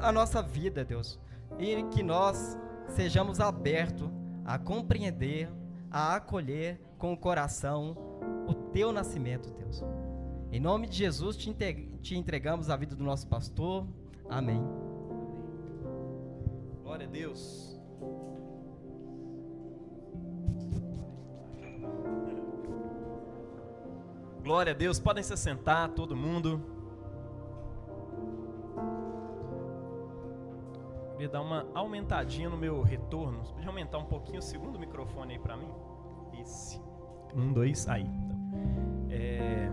a nossa vida, Deus, e que nós sejamos abertos a compreender, a acolher com o coração o teu nascimento, Deus. Em nome de Jesus, te entregamos a vida do nosso pastor. Amém. Glória a Deus. Glória a Deus. Podem se sentar, todo mundo. Queria dar uma aumentadinha no meu retorno. Você pode aumentar um pouquinho o segundo microfone aí para mim? Esse. Um, dois, aí. É...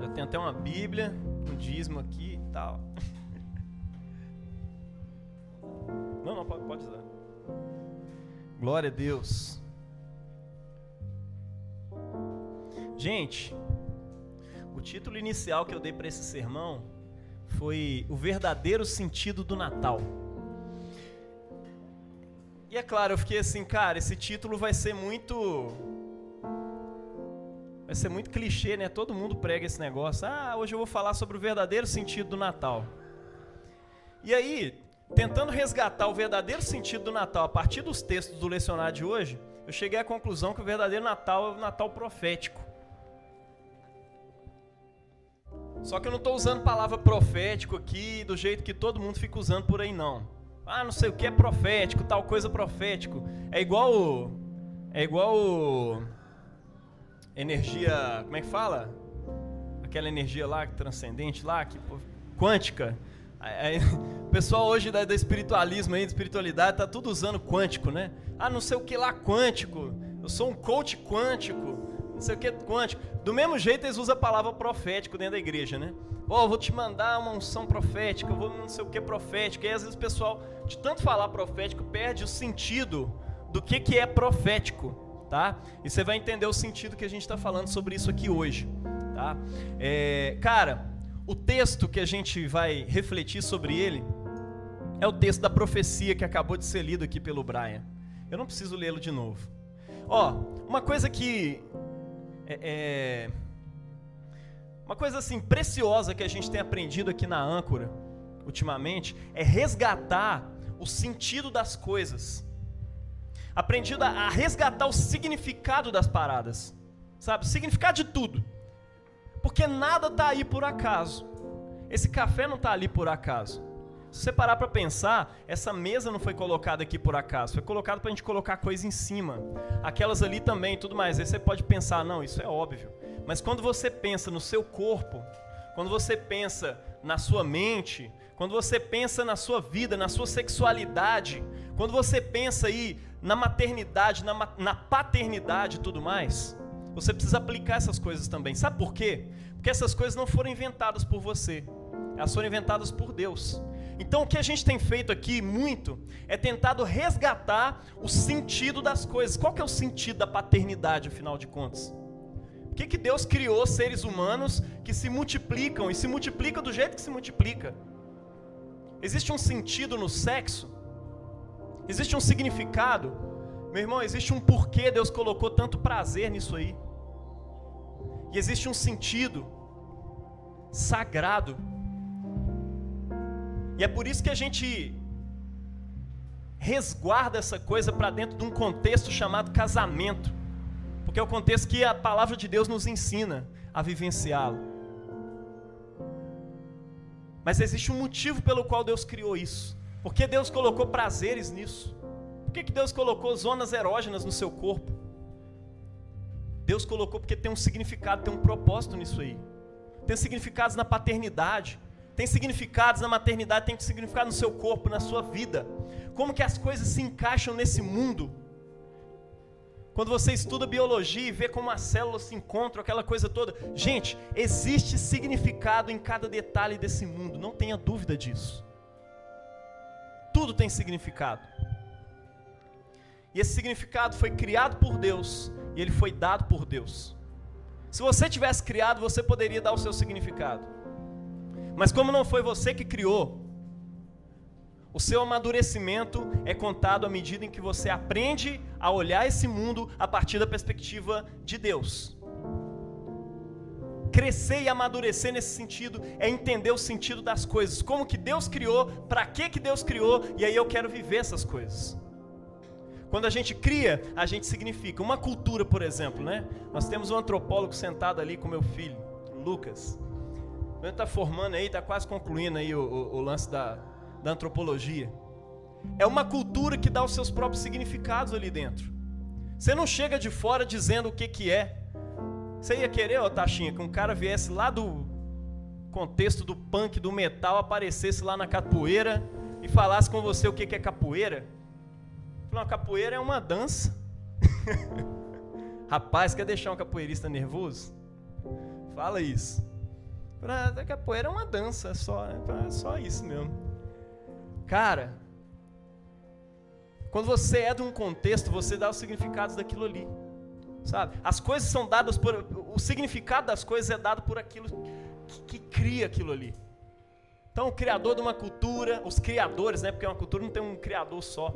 Já tem até uma Bíblia, um dízimo aqui e tal. Não, não, pode, pode usar. Glória a Deus. Gente, o título inicial que eu dei para esse sermão foi O Verdadeiro Sentido do Natal. E é claro, eu fiquei assim, cara, esse título vai ser muito. Vai ser muito clichê, né? Todo mundo prega esse negócio. Ah, hoje eu vou falar sobre o verdadeiro sentido do Natal. E aí, tentando resgatar o verdadeiro sentido do Natal a partir dos textos do lecionário de hoje, eu cheguei à conclusão que o verdadeiro Natal é o Natal profético. Só que eu não estou usando palavra profético aqui do jeito que todo mundo fica usando por aí, não. Ah, não sei o que é profético, tal coisa profético. É igual. É igual. Energia. Como é que fala? Aquela energia lá transcendente lá, que, quântica. O pessoal hoje da, da espiritualismo aí, da espiritualidade, tá tudo usando quântico, né? Ah, não sei o que lá quântico. Eu sou um coach quântico não sei o que quântico. Do mesmo jeito eles usam a palavra profético dentro da igreja, né? Ó, oh, vou te mandar uma unção profética, vou não sei o que profético. E aí, às vezes o pessoal, de tanto falar profético, perde o sentido do que, que é profético, tá? E você vai entender o sentido que a gente está falando sobre isso aqui hoje, tá? É, cara, o texto que a gente vai refletir sobre ele é o texto da profecia que acabou de ser lido aqui pelo Brian. Eu não preciso lê-lo de novo. Ó, uma coisa que é, é, uma coisa assim preciosa que a gente tem aprendido aqui na âncora ultimamente é resgatar o sentido das coisas. Aprendido a, resgatar o significado das paradas. Sabe? O significado de tudo. Porque nada está aí por acaso. Esse café não está ali por acaso. Se você parar para pensar, essa mesa não foi colocada aqui por acaso, foi colocada para a gente colocar coisa em cima. Aquelas ali também, tudo mais. Aí você pode pensar, não, isso é óbvio. Mas quando você pensa no seu corpo, quando você pensa na sua mente, quando você pensa na sua vida, na sua sexualidade, quando você pensa aí na maternidade, na, na paternidade e tudo mais, você precisa aplicar essas coisas também. Sabe por quê? Porque essas coisas não foram inventadas por você, elas foram inventadas por Deus. Então o que a gente tem feito aqui muito é tentado resgatar o sentido das coisas. Qual que é o sentido da paternidade, afinal de contas? Por que, que Deus criou seres humanos que se multiplicam e se multiplicam do jeito que se multiplica? Existe um sentido no sexo? Existe um significado? Meu irmão, existe um porquê Deus colocou tanto prazer nisso aí. E existe um sentido sagrado e é por isso que a gente resguarda essa coisa para dentro de um contexto chamado casamento. Porque é o contexto que a palavra de Deus nos ensina a vivenciá-lo. Mas existe um motivo pelo qual Deus criou isso. Porque Deus colocou prazeres nisso. Por que, que Deus colocou zonas erógenas no seu corpo? Deus colocou porque tem um significado, tem um propósito nisso aí. Tem significados na paternidade tem significados na maternidade, tem significado no seu corpo, na sua vida. Como que as coisas se encaixam nesse mundo? Quando você estuda biologia e vê como as células se encontram, aquela coisa toda. Gente, existe significado em cada detalhe desse mundo, não tenha dúvida disso. Tudo tem significado. E esse significado foi criado por Deus e ele foi dado por Deus. Se você tivesse criado, você poderia dar o seu significado. Mas como não foi você que criou, o seu amadurecimento é contado à medida em que você aprende a olhar esse mundo a partir da perspectiva de Deus. crescer e amadurecer nesse sentido é entender o sentido das coisas, como que Deus criou, para que que Deus criou, e aí eu quero viver essas coisas. Quando a gente cria, a gente significa. Uma cultura, por exemplo, né? Nós temos um antropólogo sentado ali com meu filho, Lucas. Está formando aí, está quase concluindo aí o, o, o lance da, da antropologia. É uma cultura que dá os seus próprios significados ali dentro. Você não chega de fora dizendo o que, que é. Você ia querer, ó, Taxinha, que um cara viesse lá do contexto do punk, do metal, aparecesse lá na capoeira e falasse com você o que, que é capoeira? Falei, capoeira é uma dança. Rapaz, quer deixar um capoeirista nervoso? Fala isso. A capoeira é uma dança, só, é só isso mesmo. Cara, quando você é de um contexto, você dá os significados daquilo ali. Sabe? As coisas são dadas por. O significado das coisas é dado por aquilo que, que cria aquilo ali. Então, o criador de uma cultura, os criadores, né? Porque uma cultura não tem um criador só.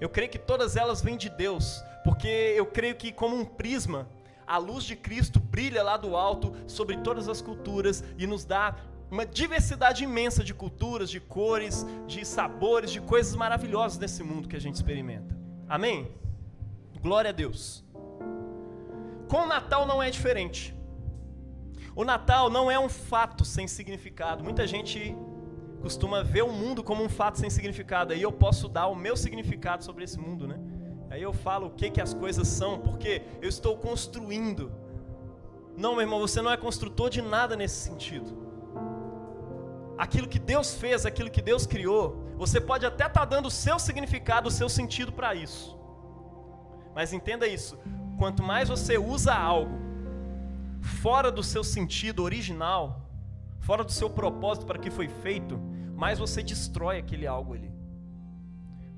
Eu creio que todas elas vêm de Deus, porque eu creio que, como um prisma, a luz de Cristo brilha lá do alto sobre todas as culturas e nos dá uma diversidade imensa de culturas, de cores, de sabores, de coisas maravilhosas nesse mundo que a gente experimenta. Amém? Glória a Deus. Com o Natal não é diferente. O Natal não é um fato sem significado. Muita gente costuma ver o mundo como um fato sem significado. Aí eu posso dar o meu significado sobre esse mundo, né? Aí eu falo o que que as coisas são, porque eu estou construindo. Não, meu irmão, você não é construtor de nada nesse sentido aquilo que Deus fez, aquilo que Deus criou, você pode até estar tá dando o seu significado, o seu sentido para isso. Mas entenda isso: quanto mais você usa algo fora do seu sentido original, fora do seu propósito para que foi feito, mais você destrói aquele algo ali.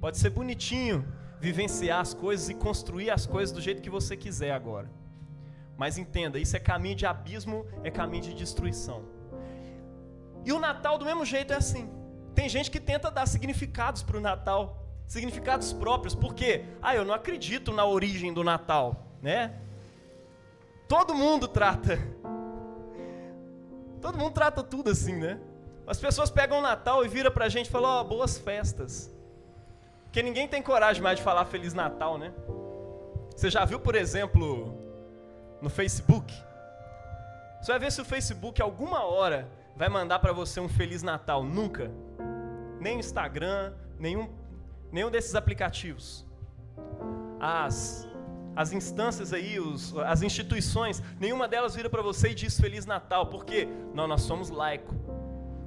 Pode ser bonitinho vivenciar as coisas e construir as coisas do jeito que você quiser agora. Mas entenda, isso é caminho de abismo, é caminho de destruição. E o Natal, do mesmo jeito, é assim. Tem gente que tenta dar significados para o Natal, significados próprios, porque, ah, eu não acredito na origem do Natal, né? Todo mundo trata. Todo mundo trata tudo assim, né? As pessoas pegam o Natal e viram pra gente e falam, ó, oh, boas festas. Porque ninguém tem coragem mais de falar Feliz Natal, né? Você já viu, por exemplo, no Facebook? Você vai ver se o Facebook, alguma hora, vai mandar para você um Feliz Natal. Nunca. Nem o Instagram, nenhum, nenhum desses aplicativos. As, as instâncias aí, os, as instituições, nenhuma delas vira para você e diz Feliz Natal. Por quê? Não, nós somos laico.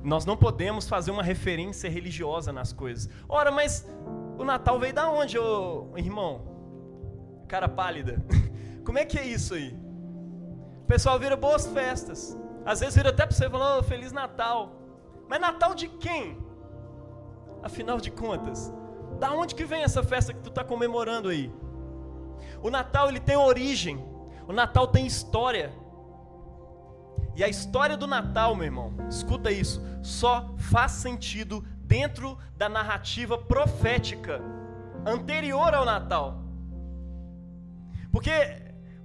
Nós não podemos fazer uma referência religiosa nas coisas. Ora, mas o Natal veio da onde, ô, irmão? Cara pálida. Como é que é isso aí? O pessoal vira boas festas. Às vezes vira até para você e fala, oh, Feliz Natal. Mas Natal de quem? Afinal de contas, da onde que vem essa festa que tu está comemorando aí? O Natal ele tem origem, o Natal tem história. E a história do Natal, meu irmão, escuta isso, só faz sentido dentro da narrativa profética anterior ao Natal. Porque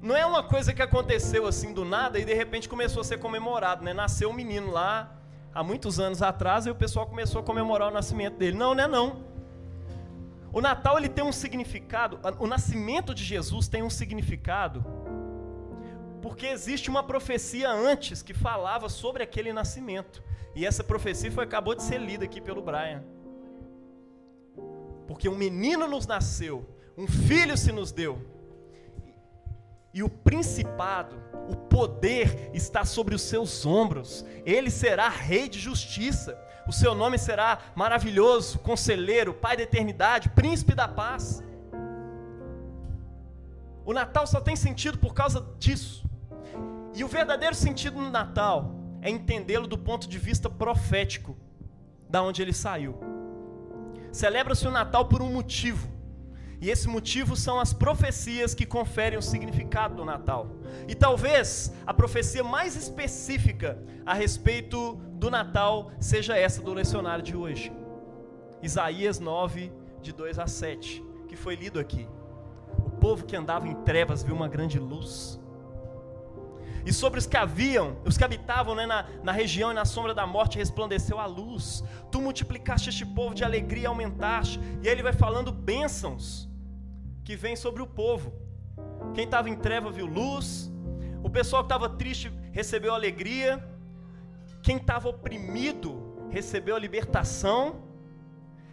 não é uma coisa que aconteceu assim do nada e de repente começou a ser comemorado, né? Nasceu um menino lá há muitos anos atrás e o pessoal começou a comemorar o nascimento dele. Não, não é não. O Natal ele tem um significado, o nascimento de Jesus tem um significado, porque existe uma profecia antes que falava sobre aquele nascimento. E essa profecia foi acabou de ser lida aqui pelo Brian. Porque um menino nos nasceu, um filho se nos deu e o principado, o poder está sobre os seus ombros. Ele será rei de justiça. O seu nome será maravilhoso, conselheiro, pai da eternidade, príncipe da paz. O Natal só tem sentido por causa disso. E o verdadeiro sentido no Natal é entendê-lo do ponto de vista profético, da onde ele saiu. Celebra-se o Natal por um motivo. E esse motivo são as profecias que conferem o significado do Natal. E talvez a profecia mais específica a respeito do Natal seja essa do lecionário de hoje. Isaías 9, de 2 a 7, que foi lido aqui. O povo que andava em trevas viu uma grande luz. E sobre os que haviam, os que habitavam né, na, na região e na sombra da morte, resplandeceu a luz. Tu multiplicaste este povo de alegria e aumentaste. E aí ele vai falando bênçãos que vêm sobre o povo. Quem estava em treva viu luz. O pessoal que estava triste recebeu alegria. Quem estava oprimido recebeu a libertação.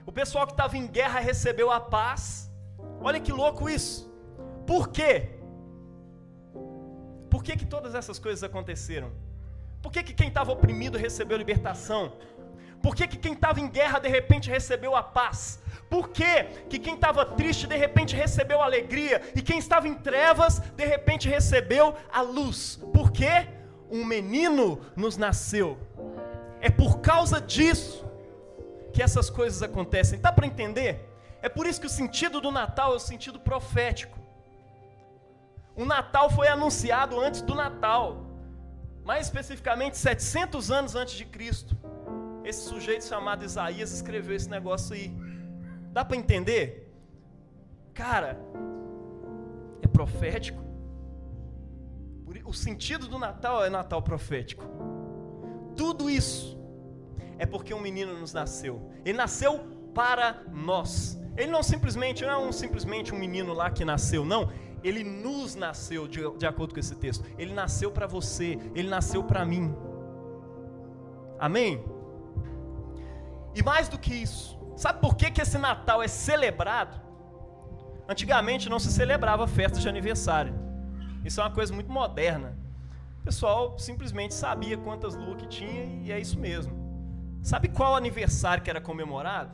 O pessoal que estava em guerra recebeu a paz. Olha que louco isso. Por quê? Por que, que todas essas coisas aconteceram? Por que, que quem estava oprimido recebeu libertação? Por que, que quem estava em guerra de repente recebeu a paz? Por que, que quem estava triste de repente recebeu alegria? E quem estava em trevas de repente recebeu a luz? Por quê? Um menino nos nasceu. É por causa disso que essas coisas acontecem. Dá para entender? É por isso que o sentido do Natal é o sentido profético. O Natal foi anunciado antes do Natal, mais especificamente 700 anos antes de Cristo. Esse sujeito chamado Isaías escreveu esse negócio aí. Dá para entender? Cara, é profético. O sentido do Natal é Natal profético. Tudo isso é porque um menino nos nasceu. Ele nasceu para nós. Ele não simplesmente não é um, simplesmente um menino lá que nasceu, não ele nos nasceu, de, de acordo com esse texto. Ele nasceu para você, ele nasceu para mim. Amém? E mais do que isso, sabe por que, que esse Natal é celebrado? Antigamente não se celebrava festa de aniversário. Isso é uma coisa muito moderna. O pessoal simplesmente sabia quantas luas que tinha e é isso mesmo. Sabe qual aniversário que era comemorado?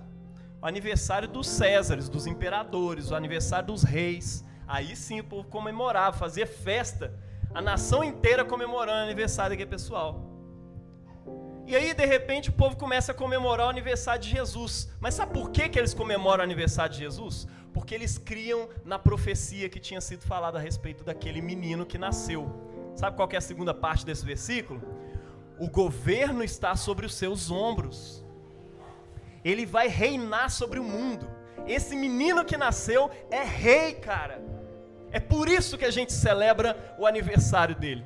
O aniversário dos Césares, dos imperadores, o aniversário dos reis. Aí sim o povo comemorava, fazia festa, a nação inteira comemorando o aniversário daquele pessoal. E aí, de repente, o povo começa a comemorar o aniversário de Jesus. Mas sabe por que, que eles comemoram o aniversário de Jesus? Porque eles criam na profecia que tinha sido falada a respeito daquele menino que nasceu. Sabe qual é a segunda parte desse versículo? O governo está sobre os seus ombros. Ele vai reinar sobre o mundo. Esse menino que nasceu é rei, cara. É por isso que a gente celebra o aniversário dele.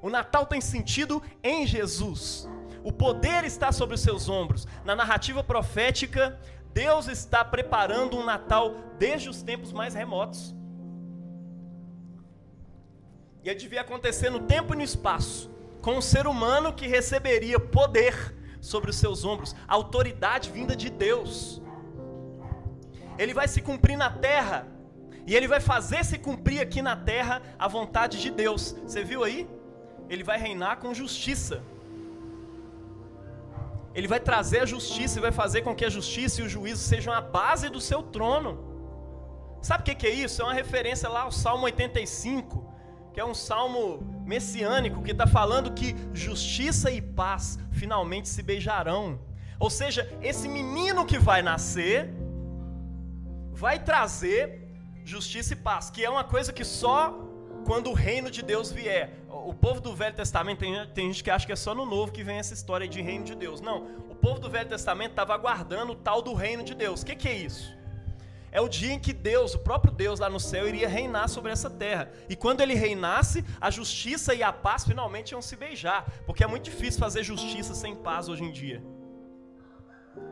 O Natal tem sentido em Jesus. O poder está sobre os seus ombros. Na narrativa profética, Deus está preparando um Natal desde os tempos mais remotos. E devia acontecer no tempo e no espaço, com um ser humano que receberia poder sobre os seus ombros, autoridade vinda de Deus. Ele vai se cumprir na terra e ele vai fazer se cumprir aqui na terra a vontade de Deus. Você viu aí? Ele vai reinar com justiça. Ele vai trazer a justiça e vai fazer com que a justiça e o juízo sejam a base do seu trono. Sabe o que é isso? É uma referência lá ao Salmo 85, que é um salmo messiânico que está falando que justiça e paz finalmente se beijarão. Ou seja, esse menino que vai nascer vai trazer justiça e paz, que é uma coisa que só quando o reino de Deus vier. O povo do Velho Testamento, tem, tem gente que acha que é só no Novo que vem essa história de reino de Deus. Não, o povo do Velho Testamento estava aguardando o tal do reino de Deus. O que, que é isso? É o dia em que Deus, o próprio Deus lá no céu, iria reinar sobre essa terra. E quando ele reinasse, a justiça e a paz finalmente iam se beijar. Porque é muito difícil fazer justiça sem paz hoje em dia.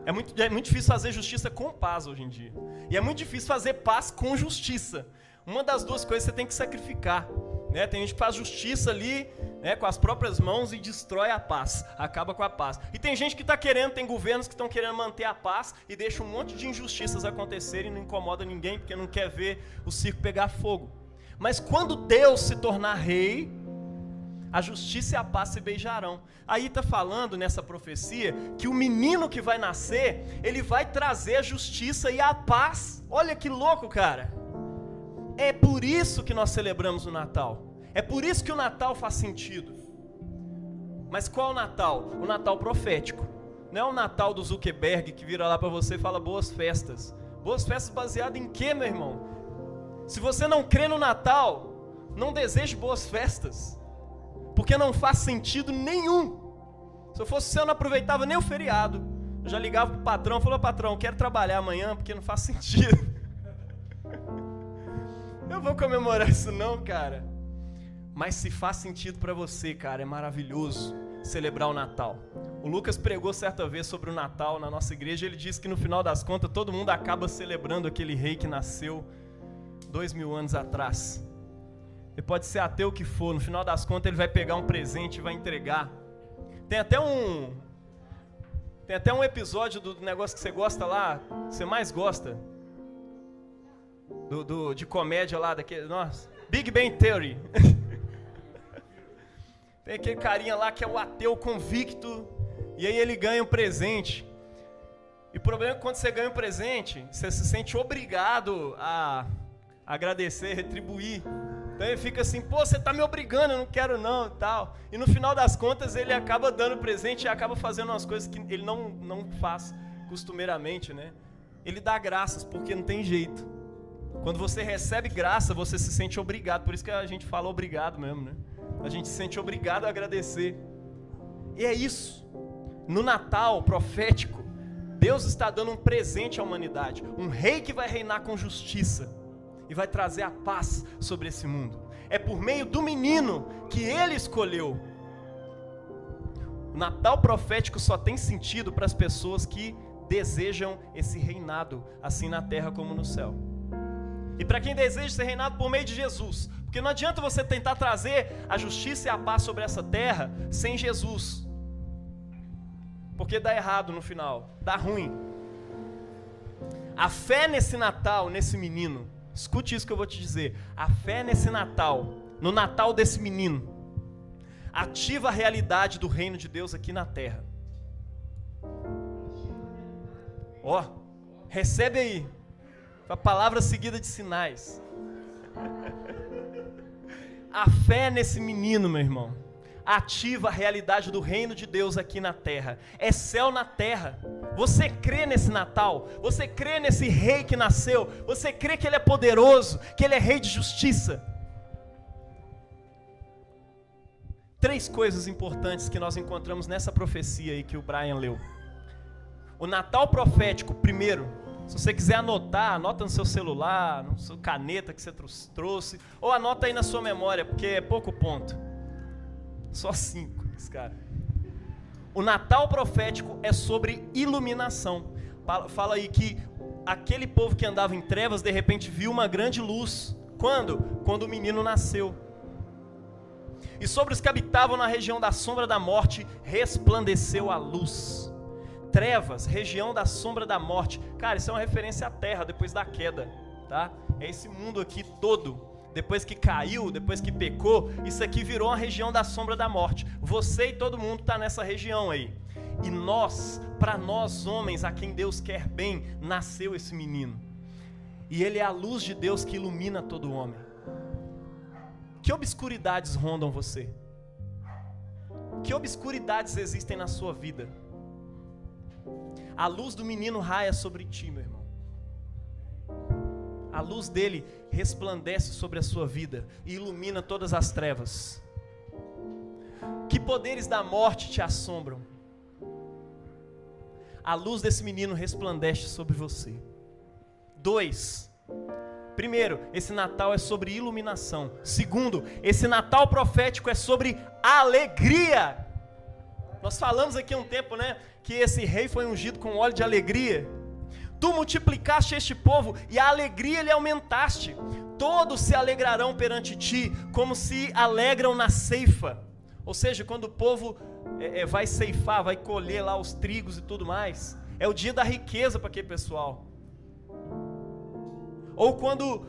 É muito, é muito difícil fazer justiça com paz hoje em dia. E é muito difícil fazer paz com justiça. Uma das duas coisas você tem que sacrificar. Né? Tem gente que faz justiça ali né, com as próprias mãos e destrói a paz, acaba com a paz. E tem gente que está querendo, tem governos que estão querendo manter a paz e deixa um monte de injustiças acontecerem e não incomoda ninguém porque não quer ver o circo pegar fogo. Mas quando Deus se tornar rei, a justiça e a paz se beijarão. Aí está falando nessa profecia que o menino que vai nascer, ele vai trazer a justiça e a paz. Olha que louco, cara. É por isso que nós celebramos o Natal. É por isso que o Natal faz sentido. Mas qual o Natal? O Natal profético. Não é o Natal do Zuckerberg que vira lá para você e fala boas festas. Boas festas baseadas em quê, meu irmão? Se você não crê no Natal, não deseje boas festas porque não faz sentido nenhum. Se eu fosse você, eu não aproveitava nem o feriado. Eu já ligava pro patrão, falou, patrão, quero trabalhar amanhã, porque não faz sentido. Eu vou comemorar isso não, cara. Mas se faz sentido para você, cara, é maravilhoso celebrar o Natal. O Lucas pregou certa vez sobre o Natal na nossa igreja. Ele disse que no final das contas todo mundo acaba celebrando aquele rei que nasceu dois mil anos atrás. Ele pode ser ateu que for, no final das contas ele vai pegar um presente e vai entregar. Tem até um. Tem até um episódio do negócio que você gosta lá, que você mais gosta. Do, do, de comédia lá, daquele. Nossa. Big Bang Theory. Tem aquele carinha lá que é o ateu convicto, e aí ele ganha um presente. E o problema é que quando você ganha um presente, você se sente obrigado a agradecer, retribuir. Então ele fica assim, pô, você está me obrigando, eu não quero não, e tal. E no final das contas ele acaba dando presente e acaba fazendo umas coisas que ele não, não faz costumeiramente, né? Ele dá graças porque não tem jeito. Quando você recebe graça, você se sente obrigado. Por isso que a gente fala obrigado mesmo, né? A gente se sente obrigado a agradecer. E é isso. No Natal profético, Deus está dando um presente à humanidade, um rei que vai reinar com justiça e vai trazer a paz sobre esse mundo. É por meio do menino que ele escolheu. O Natal profético só tem sentido para as pessoas que desejam esse reinado, assim na terra como no céu. E para quem deseja ser reinado por meio de Jesus, porque não adianta você tentar trazer a justiça e a paz sobre essa terra sem Jesus. Porque dá errado no final, dá ruim. A fé nesse Natal, nesse menino, escute isso que eu vou te dizer. A fé nesse Natal, no Natal desse menino, ativa a realidade do reino de Deus aqui na terra. Ó, recebe aí. A palavra seguida de sinais. A fé nesse menino, meu irmão, ativa a realidade do reino de Deus aqui na terra. É céu na terra. Você crê nesse Natal? Você crê nesse rei que nasceu? Você crê que ele é poderoso, que ele é rei de justiça? Três coisas importantes que nós encontramos nessa profecia aí que o Brian leu. O Natal profético, primeiro, se você quiser anotar, anota no seu celular, no seu caneta que você trouxe, ou anota aí na sua memória, porque é pouco ponto. Só cinco, esse cara. O Natal profético é sobre iluminação. Fala aí que aquele povo que andava em trevas, de repente viu uma grande luz. Quando? Quando o menino nasceu. E sobre os que habitavam na região da sombra da morte, resplandeceu a luz trevas, região da sombra da morte. Cara, isso é uma referência à terra depois da queda, tá? É esse mundo aqui todo. Depois que caiu, depois que pecou, isso aqui virou uma região da sombra da morte. Você e todo mundo está nessa região aí. E nós, para nós homens, a quem Deus quer bem, nasceu esse menino. E ele é a luz de Deus que ilumina todo homem. Que obscuridades rondam você? Que obscuridades existem na sua vida? a luz do menino raia sobre ti. A luz dele resplandece sobre a sua vida e ilumina todas as trevas. Que poderes da morte te assombram? A luz desse menino resplandece sobre você. Dois. Primeiro, esse Natal é sobre iluminação. Segundo, esse Natal profético é sobre alegria. Nós falamos aqui um tempo, né? Que esse rei foi ungido com óleo de alegria. Tu multiplicaste este povo e a alegria lhe aumentaste. Todos se alegrarão perante ti, como se alegram na ceifa. Ou seja, quando o povo é, é, vai ceifar, vai colher lá os trigos e tudo mais, é o dia da riqueza para aquele pessoal. Ou quando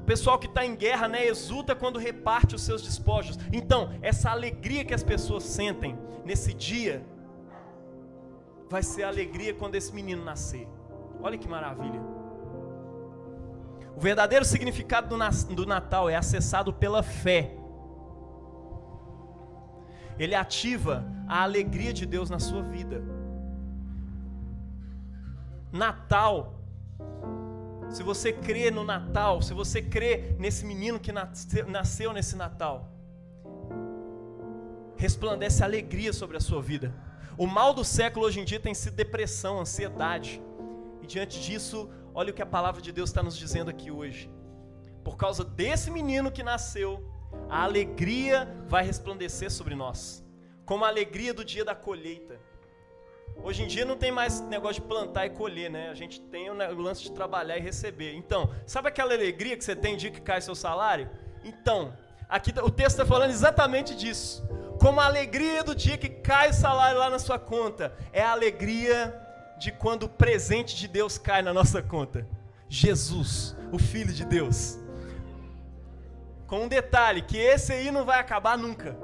o pessoal que está em guerra, né, exulta quando reparte os seus despojos. Então, essa alegria que as pessoas sentem nesse dia vai ser a alegria quando esse menino nascer. Olha que maravilha. O verdadeiro significado do Natal é acessado pela fé. Ele ativa a alegria de Deus na sua vida. Natal se você crê no Natal, se você crê nesse menino que nasceu, nesse Natal, resplandece alegria sobre a sua vida. O mal do século hoje em dia tem sido depressão, ansiedade. E diante disso, olha o que a palavra de Deus está nos dizendo aqui hoje. Por causa desse menino que nasceu, a alegria vai resplandecer sobre nós, como a alegria do dia da colheita. Hoje em dia não tem mais negócio de plantar e colher, né? A gente tem o lance de trabalhar e receber. Então, sabe aquela alegria que você tem dia que cai seu salário? Então, aqui o texto está falando exatamente disso. Como a alegria do dia que cai o salário lá na sua conta, é a alegria de quando o presente de Deus cai na nossa conta. Jesus, o Filho de Deus. Com um detalhe, que esse aí não vai acabar nunca.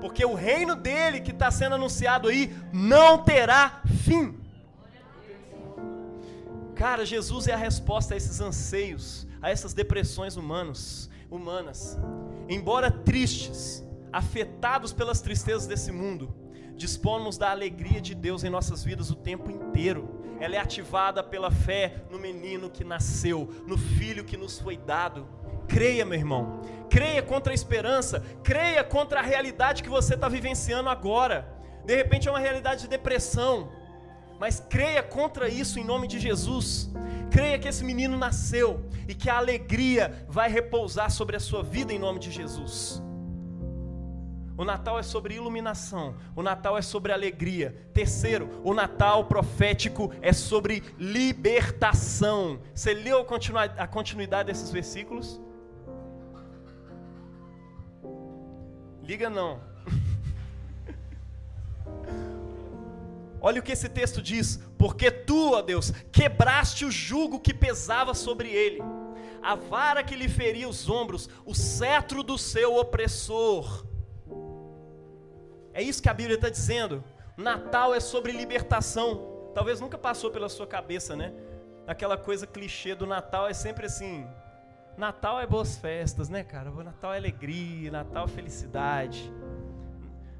Porque o reino dele que está sendo anunciado aí não terá fim. Cara, Jesus é a resposta a esses anseios, a essas depressões humanos, humanas. Embora tristes, afetados pelas tristezas desse mundo, dispomos da alegria de Deus em nossas vidas o tempo inteiro. Ela é ativada pela fé no menino que nasceu, no filho que nos foi dado. Creia, meu irmão. Creia contra a esperança. Creia contra a realidade que você está vivenciando agora. De repente é uma realidade de depressão. Mas creia contra isso em nome de Jesus. Creia que esse menino nasceu e que a alegria vai repousar sobre a sua vida em nome de Jesus. O Natal é sobre iluminação, o Natal é sobre alegria. Terceiro, o Natal profético é sobre libertação. Você leu a continuidade desses versículos? Liga não. Olha o que esse texto diz: Porque tu, ó Deus, quebraste o jugo que pesava sobre ele, a vara que lhe feria os ombros, o cetro do seu opressor. É isso que a Bíblia está dizendo. Natal é sobre libertação. Talvez nunca passou pela sua cabeça, né? Aquela coisa clichê do Natal é sempre assim: Natal é boas festas, né, cara? Natal é alegria, Natal é felicidade.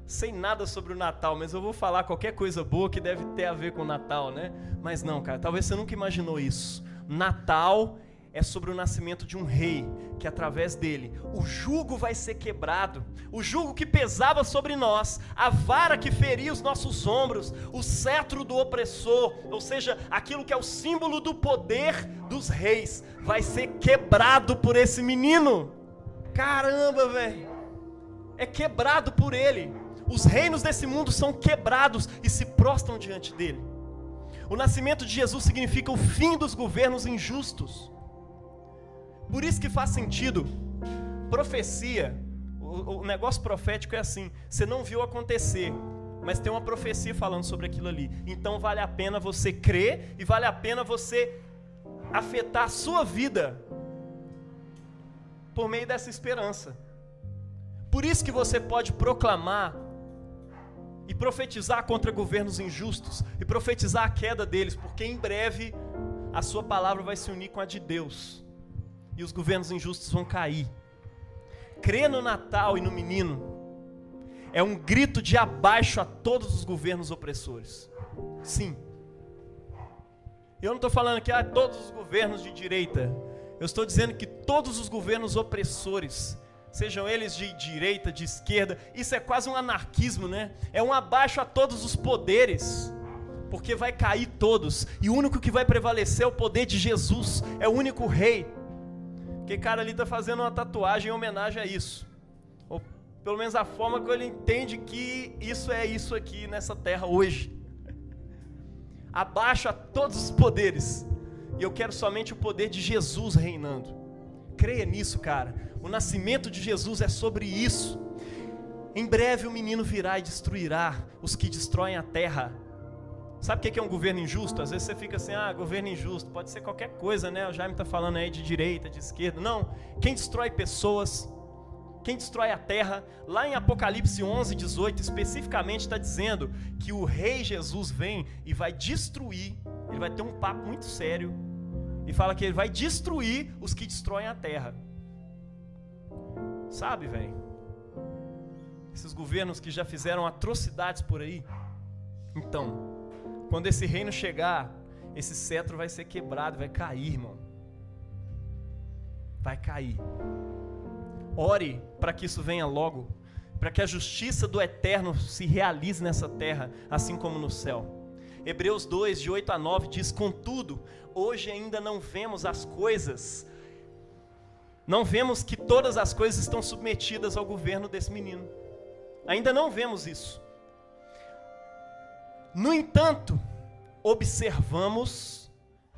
Sei nada sobre o Natal, mas eu vou falar qualquer coisa boa que deve ter a ver com o Natal, né? Mas não, cara, talvez você nunca imaginou isso. Natal é sobre o nascimento de um rei, que através dele o jugo vai ser quebrado, o jugo que pesava sobre nós, a vara que feria os nossos ombros, o cetro do opressor, ou seja, aquilo que é o símbolo do poder dos reis, vai ser quebrado por esse menino. Caramba, velho! É quebrado por ele. Os reinos desse mundo são quebrados e se prostram diante dele. O nascimento de Jesus significa o fim dos governos injustos. Por isso que faz sentido. Profecia, o, o negócio profético é assim: você não viu acontecer, mas tem uma profecia falando sobre aquilo ali. Então vale a pena você crer e vale a pena você afetar a sua vida por meio dessa esperança. Por isso que você pode proclamar e profetizar contra governos injustos e profetizar a queda deles, porque em breve a sua palavra vai se unir com a de Deus e os governos injustos vão cair. Crer no Natal e no menino é um grito de abaixo a todos os governos opressores. Sim. Eu não estou falando que ah, todos os governos de direita. Eu estou dizendo que todos os governos opressores, sejam eles de direita, de esquerda, isso é quase um anarquismo, né? É um abaixo a todos os poderes porque vai cair todos, e o único que vai prevalecer é o poder de Jesus, é o único rei. Porque cara ali está fazendo uma tatuagem em homenagem a isso. Ou pelo menos a forma que ele entende que isso é isso aqui nessa terra hoje. Abaixo a todos os poderes. E eu quero somente o poder de Jesus reinando. Creia nisso, cara. O nascimento de Jesus é sobre isso. Em breve o menino virá e destruirá os que destroem a terra Sabe o que é um governo injusto? Às vezes você fica assim, ah, governo injusto, pode ser qualquer coisa, né? O Jaime está falando aí de direita, de esquerda. Não, quem destrói pessoas, quem destrói a terra, lá em Apocalipse 11, 18, especificamente está dizendo que o rei Jesus vem e vai destruir, ele vai ter um papo muito sério, e fala que ele vai destruir os que destroem a terra. Sabe, velho? Esses governos que já fizeram atrocidades por aí. Então, quando esse reino chegar, esse cetro vai ser quebrado, vai cair, irmão. Vai cair. Ore para que isso venha logo, para que a justiça do eterno se realize nessa terra, assim como no céu. Hebreus 2, de 8 a 9 diz: Contudo, hoje ainda não vemos as coisas Não vemos que todas as coisas estão submetidas ao governo desse menino. Ainda não vemos isso. No entanto, observamos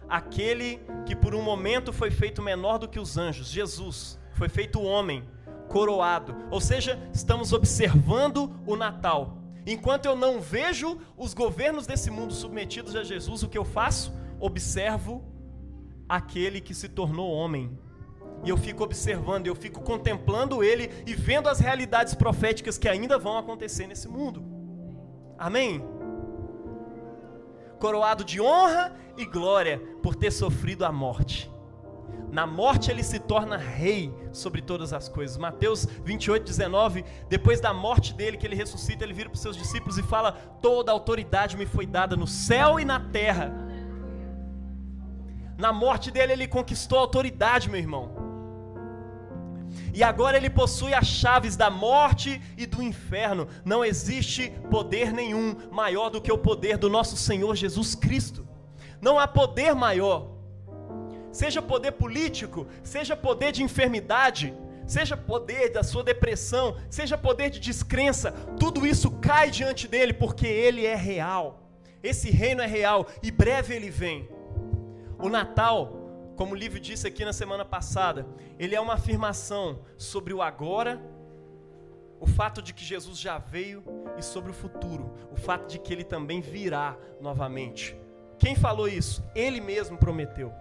aquele que por um momento foi feito menor do que os anjos, Jesus, foi feito homem, coroado. Ou seja, estamos observando o Natal. Enquanto eu não vejo os governos desse mundo submetidos a Jesus, o que eu faço? Observo aquele que se tornou homem. E eu fico observando, eu fico contemplando ele e vendo as realidades proféticas que ainda vão acontecer nesse mundo. Amém? Coroado de honra e glória por ter sofrido a morte. Na morte ele se torna rei sobre todas as coisas. Mateus 28, 19. Depois da morte dele, que ele ressuscita, ele vira para os seus discípulos e fala: Toda autoridade me foi dada no céu e na terra. Na morte dele, ele conquistou a autoridade, meu irmão. E agora ele possui as chaves da morte e do inferno. Não existe poder nenhum maior do que o poder do nosso Senhor Jesus Cristo. Não há poder maior seja poder político, seja poder de enfermidade, seja poder da sua depressão, seja poder de descrença, tudo isso cai diante dele porque ele é real. Esse reino é real e breve ele vem. O Natal, como o livro disse aqui na semana passada, ele é uma afirmação sobre o agora, o fato de que Jesus já veio e sobre o futuro, o fato de que ele também virá novamente. Quem falou isso? Ele mesmo prometeu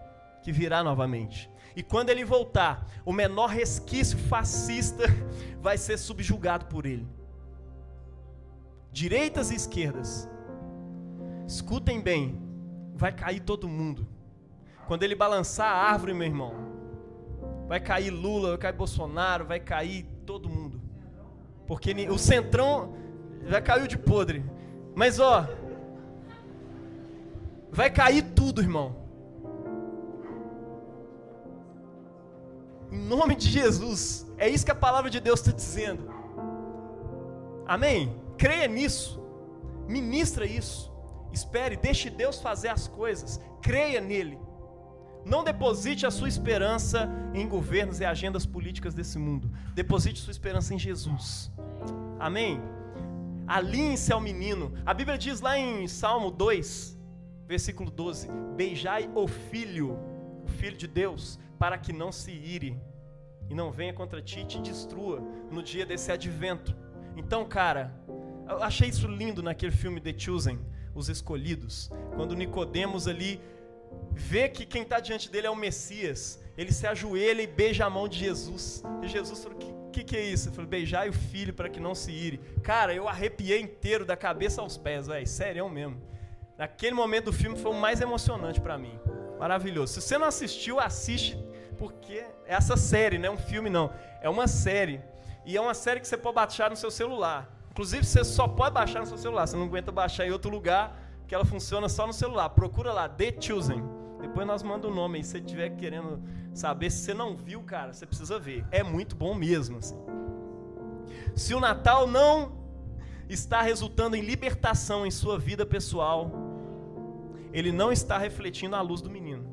que virá novamente. E quando ele voltar, o menor resquício fascista vai ser subjugado por ele. Direitas e esquerdas, escutem bem, vai cair todo mundo. Quando ele balançar a árvore, meu irmão, vai cair Lula, vai cair Bolsonaro, vai cair todo mundo. Porque o centrão já caiu de podre. Mas ó, vai cair tudo, irmão. Em nome de Jesus. É isso que a palavra de Deus está dizendo. Amém? Creia nisso. Ministra isso. Espere, deixe Deus fazer as coisas. Creia nele. Não deposite a sua esperança em governos e agendas políticas desse mundo. Deposite sua esperança em Jesus. Amém? Alinhe-se ao menino. A Bíblia diz lá em Salmo 2, versículo 12: Beijai o filho, o filho de Deus, para que não se ire e não venha contra ti e te destrua no dia desse advento. Então, cara, eu achei isso lindo naquele filme The Chosen, Os Escolhidos, quando Nicodemos ali vê que quem está diante dele é o Messias, ele se ajoelha e beija a mão de Jesus. E Jesus falou: que, que, que é isso? Ele falou: beijai o filho para que não se ire. Cara, eu arrepiei inteiro da cabeça aos pés, velho, sério mesmo. Naquele momento do filme foi o mais emocionante para mim. Maravilhoso. Se você não assistiu, assiste porque é essa série, não é um filme não, é uma série. E é uma série que você pode baixar no seu celular. Inclusive, você só pode baixar no seu celular, você não aguenta baixar em outro lugar, que ela funciona só no celular. Procura lá, The Chosen. Depois nós manda o nome aí, se você estiver querendo saber. Se você não viu, cara, você precisa ver. É muito bom mesmo. Assim. Se o Natal não está resultando em libertação em sua vida pessoal, ele não está refletindo a luz do menino.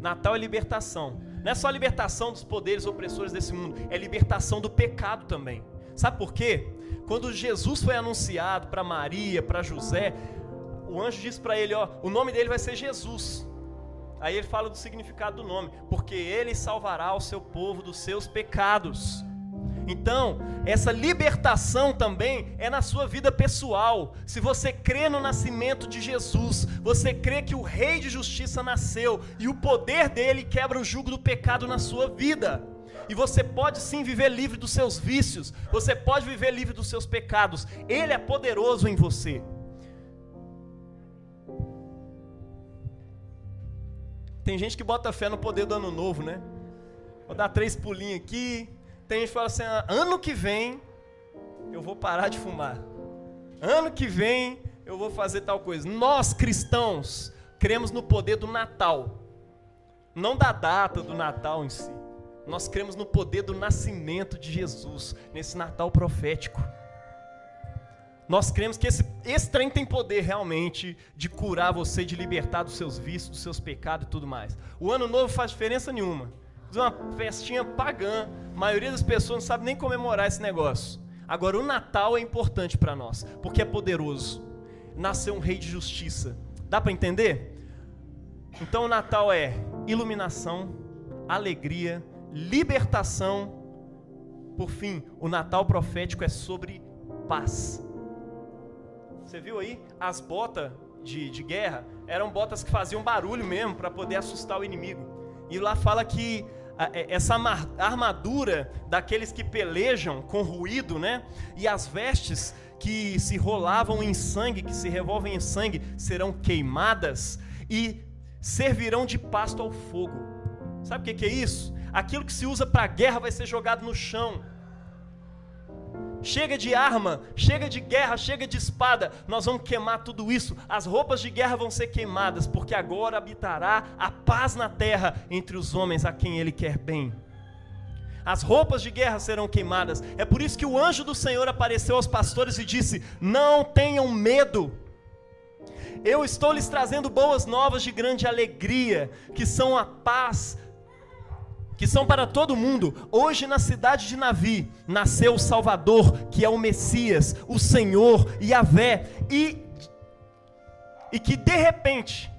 Natal é libertação. Não é só libertação dos poderes opressores desse mundo, é libertação do pecado também. Sabe por quê? Quando Jesus foi anunciado para Maria, para José, o anjo disse para ele, ó, o nome dele vai ser Jesus. Aí ele fala do significado do nome, porque ele salvará o seu povo dos seus pecados. Então, essa libertação também é na sua vida pessoal. Se você crê no nascimento de Jesus, você crê que o Rei de Justiça nasceu e o poder dele quebra o jugo do pecado na sua vida. E você pode sim viver livre dos seus vícios, você pode viver livre dos seus pecados. Ele é poderoso em você. Tem gente que bota fé no poder do ano novo, né? Vou dar três pulinhos aqui, tem gente que fala assim: ah, ano que vem eu vou parar de fumar. Ano que vem eu vou fazer tal coisa. Nós cristãos cremos no poder do Natal, não da data do Natal em si. Nós cremos no poder do nascimento de Jesus, nesse Natal profético. Nós cremos que esse, esse trem tem poder realmente de curar você, de libertar dos seus vícios, dos seus pecados e tudo mais. O ano novo faz diferença nenhuma. uma festinha pagã. A maioria das pessoas não sabe nem comemorar esse negócio. Agora, o Natal é importante para nós, porque é poderoso. Nasceu um rei de justiça. Dá para entender? Então, o Natal é iluminação, alegria, libertação. Por fim, o Natal profético é sobre paz. Você viu aí? As botas de, de guerra eram botas que faziam barulho mesmo para poder assustar o inimigo. E lá fala que é, essa armadura daqueles que pelejam com ruído, né? E as vestes que se rolavam em sangue, que se revolvem em sangue, serão queimadas e servirão de pasto ao fogo. Sabe o que é isso? Aquilo que se usa para guerra vai ser jogado no chão. Chega de arma, chega de guerra, chega de espada. Nós vamos queimar tudo isso. As roupas de guerra vão ser queimadas, porque agora habitará a paz na terra entre os homens a quem ele quer bem. As roupas de guerra serão queimadas. É por isso que o anjo do Senhor apareceu aos pastores e disse: Não tenham medo. Eu estou lhes trazendo boas novas de grande alegria, que são a paz que são para todo mundo. Hoje na cidade de Navi nasceu o Salvador, que é o Messias, o Senhor Yahvé, e e que de repente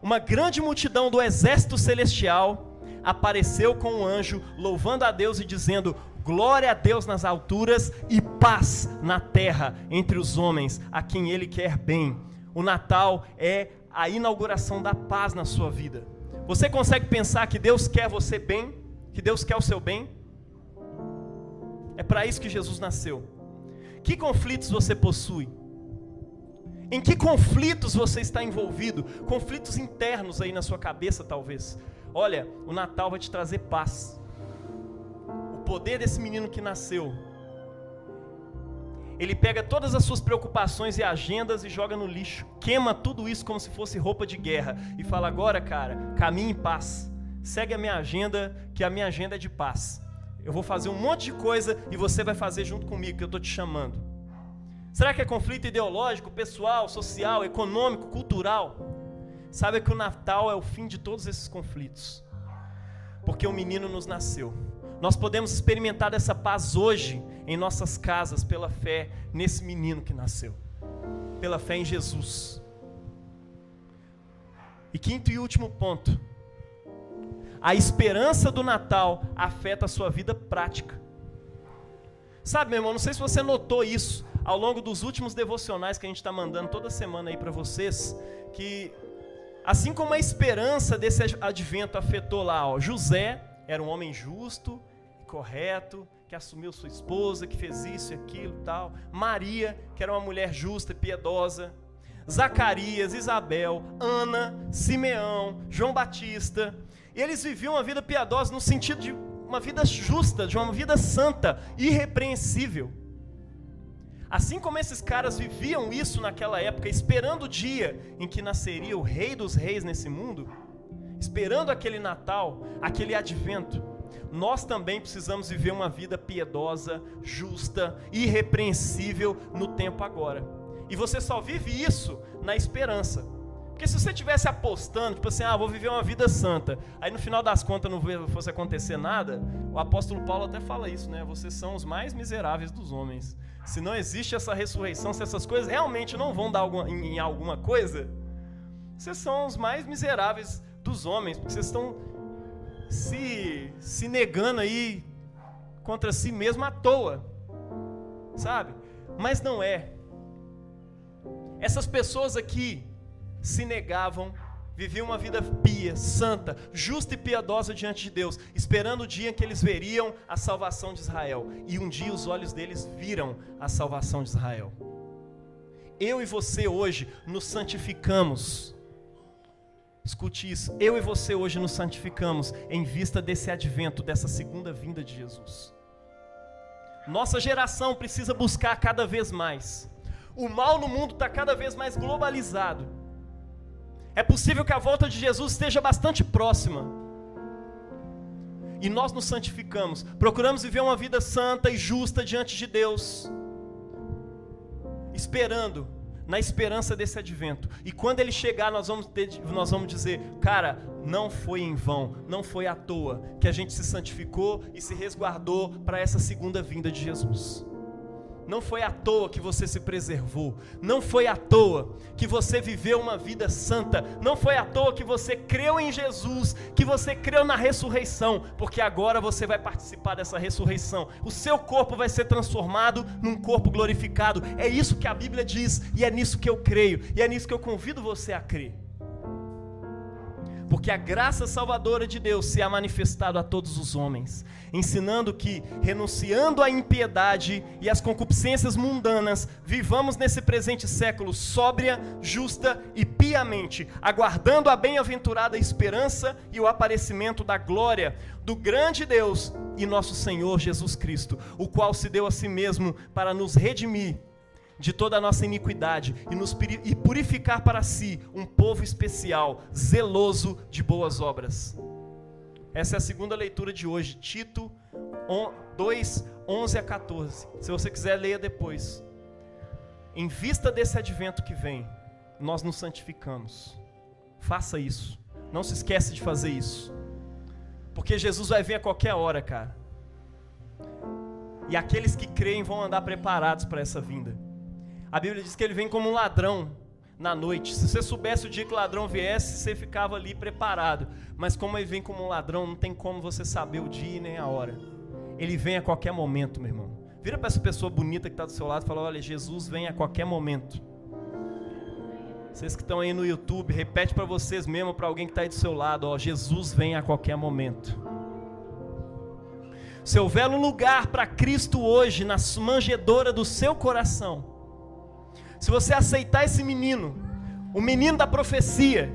uma grande multidão do exército celestial apareceu com um anjo louvando a Deus e dizendo: Glória a Deus nas alturas e paz na terra entre os homens a quem ele quer bem. O Natal é a inauguração da paz na sua vida. Você consegue pensar que Deus quer você bem? Que Deus quer o seu bem? É para isso que Jesus nasceu. Que conflitos você possui? Em que conflitos você está envolvido? Conflitos internos aí na sua cabeça, talvez. Olha, o Natal vai te trazer paz. O poder desse menino que nasceu ele pega todas as suas preocupações e agendas e joga no lixo, queima tudo isso como se fosse roupa de guerra e fala: agora, cara, caminhe em paz, segue a minha agenda, que a minha agenda é de paz. Eu vou fazer um monte de coisa e você vai fazer junto comigo, que eu estou te chamando. Será que é conflito ideológico, pessoal, social, econômico, cultural? Sabe que o Natal é o fim de todos esses conflitos, porque o menino nos nasceu. Nós podemos experimentar essa paz hoje em nossas casas pela fé nesse menino que nasceu, pela fé em Jesus. E quinto e último ponto, a esperança do Natal afeta a sua vida prática. Sabe, meu irmão, não sei se você notou isso ao longo dos últimos devocionais que a gente está mandando toda semana aí para vocês, que assim como a esperança desse advento afetou lá, ó, José era um homem justo correto, que assumiu sua esposa, que fez isso e aquilo tal. Maria, que era uma mulher justa e piedosa. Zacarias, Isabel, Ana, Simeão, João Batista. Eles viviam uma vida piedosa no sentido de uma vida justa, de uma vida santa, irrepreensível. Assim como esses caras viviam isso naquela época, esperando o dia em que nasceria o Rei dos Reis nesse mundo, esperando aquele Natal, aquele advento, nós também precisamos viver uma vida piedosa, justa, irrepreensível no tempo agora. E você só vive isso na esperança. Porque se você estivesse apostando, tipo assim, ah, vou viver uma vida santa, aí no final das contas não fosse acontecer nada, o apóstolo Paulo até fala isso, né? Vocês são os mais miseráveis dos homens. Se não existe essa ressurreição, se essas coisas realmente não vão dar em alguma coisa, vocês são os mais miseráveis dos homens, porque vocês estão se, se negando aí contra si mesmo à toa, sabe? Mas não é. Essas pessoas aqui se negavam, viviam uma vida pia, santa, justa e piedosa diante de Deus, esperando o dia em que eles veriam a salvação de Israel. E um dia os olhos deles viram a salvação de Israel. Eu e você hoje nos santificamos Escute isso. Eu e você hoje nos santificamos em vista desse advento, dessa segunda vinda de Jesus. Nossa geração precisa buscar cada vez mais. O mal no mundo está cada vez mais globalizado. É possível que a volta de Jesus esteja bastante próxima. E nós nos santificamos, procuramos viver uma vida santa e justa diante de Deus, esperando na esperança desse advento. E quando ele chegar, nós vamos, ter, nós vamos dizer: cara, não foi em vão, não foi à toa que a gente se santificou e se resguardou para essa segunda vinda de Jesus. Não foi à toa que você se preservou. Não foi à toa que você viveu uma vida santa. Não foi à toa que você creu em Jesus, que você creu na ressurreição, porque agora você vai participar dessa ressurreição. O seu corpo vai ser transformado num corpo glorificado. É isso que a Bíblia diz e é nisso que eu creio e é nisso que eu convido você a crer porque a graça salvadora de Deus se ha manifestado a todos os homens, ensinando que, renunciando à impiedade e às concupiscências mundanas, vivamos nesse presente século sóbria, justa e piamente, aguardando a bem-aventurada esperança e o aparecimento da glória do grande Deus e nosso Senhor Jesus Cristo, o qual se deu a si mesmo para nos redimir de toda a nossa iniquidade e nos e purificar para si um povo especial, zeloso de boas obras. Essa é a segunda leitura de hoje, Tito 2, 11 a 14. Se você quiser, leia depois. Em vista desse advento que vem, nós nos santificamos. Faça isso. Não se esqueça de fazer isso. Porque Jesus vai vir a qualquer hora, cara. E aqueles que creem vão andar preparados para essa vinda. A Bíblia diz que ele vem como um ladrão na noite. Se você soubesse o dia que o ladrão viesse, você ficava ali preparado. Mas como ele vem como um ladrão, não tem como você saber o dia nem a hora. Ele vem a qualquer momento, meu irmão. Vira para essa pessoa bonita que está do seu lado e fala: Olha, Jesus vem a qualquer momento. Vocês que estão aí no YouTube, repete para vocês mesmo, para alguém que está aí do seu lado: ó, Jesus vem a qualquer momento. Se houver um lugar para Cristo hoje na manjedora do seu coração, se você aceitar esse menino, o menino da profecia,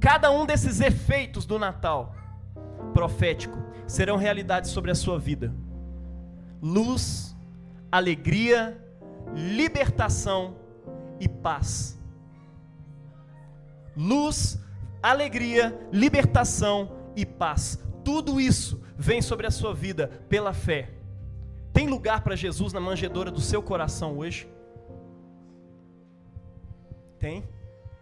cada um desses efeitos do Natal profético serão realidades sobre a sua vida. Luz, alegria, libertação e paz. Luz, alegria, libertação e paz. Tudo isso vem sobre a sua vida pela fé. Tem lugar para Jesus na manjedora do seu coração hoje? Tem.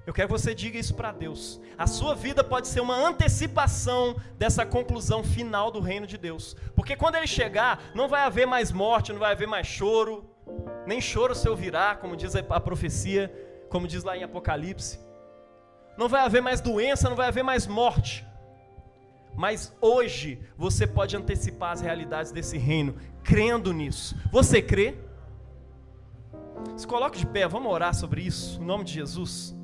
Eu quero que você diga isso para Deus. A sua vida pode ser uma antecipação dessa conclusão final do reino de Deus. Porque quando ele chegar, não vai haver mais morte, não vai haver mais choro, nem choro se ouvirá, como diz a profecia, como diz lá em Apocalipse. Não vai haver mais doença, não vai haver mais morte. Mas hoje você pode antecipar as realidades desse reino, crendo nisso. Você crê? Se coloque de pé, vamos orar sobre isso, em nome de Jesus.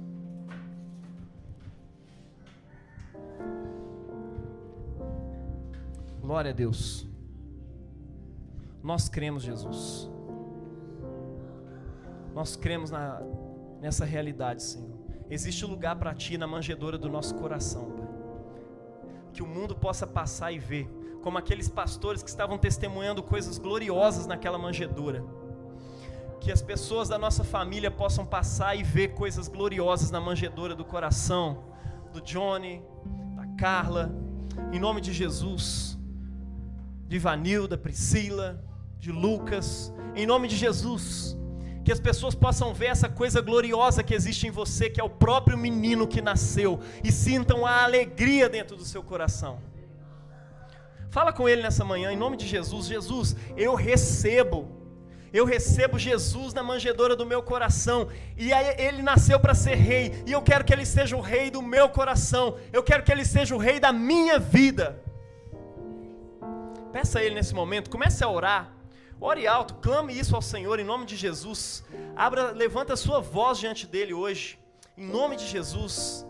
Glória a Deus. Nós cremos, Jesus. Nós cremos na, nessa realidade, Senhor. Existe lugar para Ti na manjedora do nosso coração, Pai. Que o mundo possa passar e ver, como aqueles pastores que estavam testemunhando coisas gloriosas naquela manjedora que as pessoas da nossa família possam passar e ver coisas gloriosas na manjedora do coração do Johnny, da Carla, em nome de Jesus, de Vanilda, Priscila, de Lucas, em nome de Jesus, que as pessoas possam ver essa coisa gloriosa que existe em você, que é o próprio menino que nasceu, e sintam a alegria dentro do seu coração. Fala com ele nessa manhã, em nome de Jesus. Jesus, eu recebo eu recebo Jesus na manjedora do meu coração, e aí ele nasceu para ser rei, e eu quero que ele seja o rei do meu coração, eu quero que ele seja o rei da minha vida. Peça a ele nesse momento, comece a orar. Ore alto, clame isso ao Senhor em nome de Jesus. Abra, levanta a sua voz diante dele hoje. Em nome de Jesus.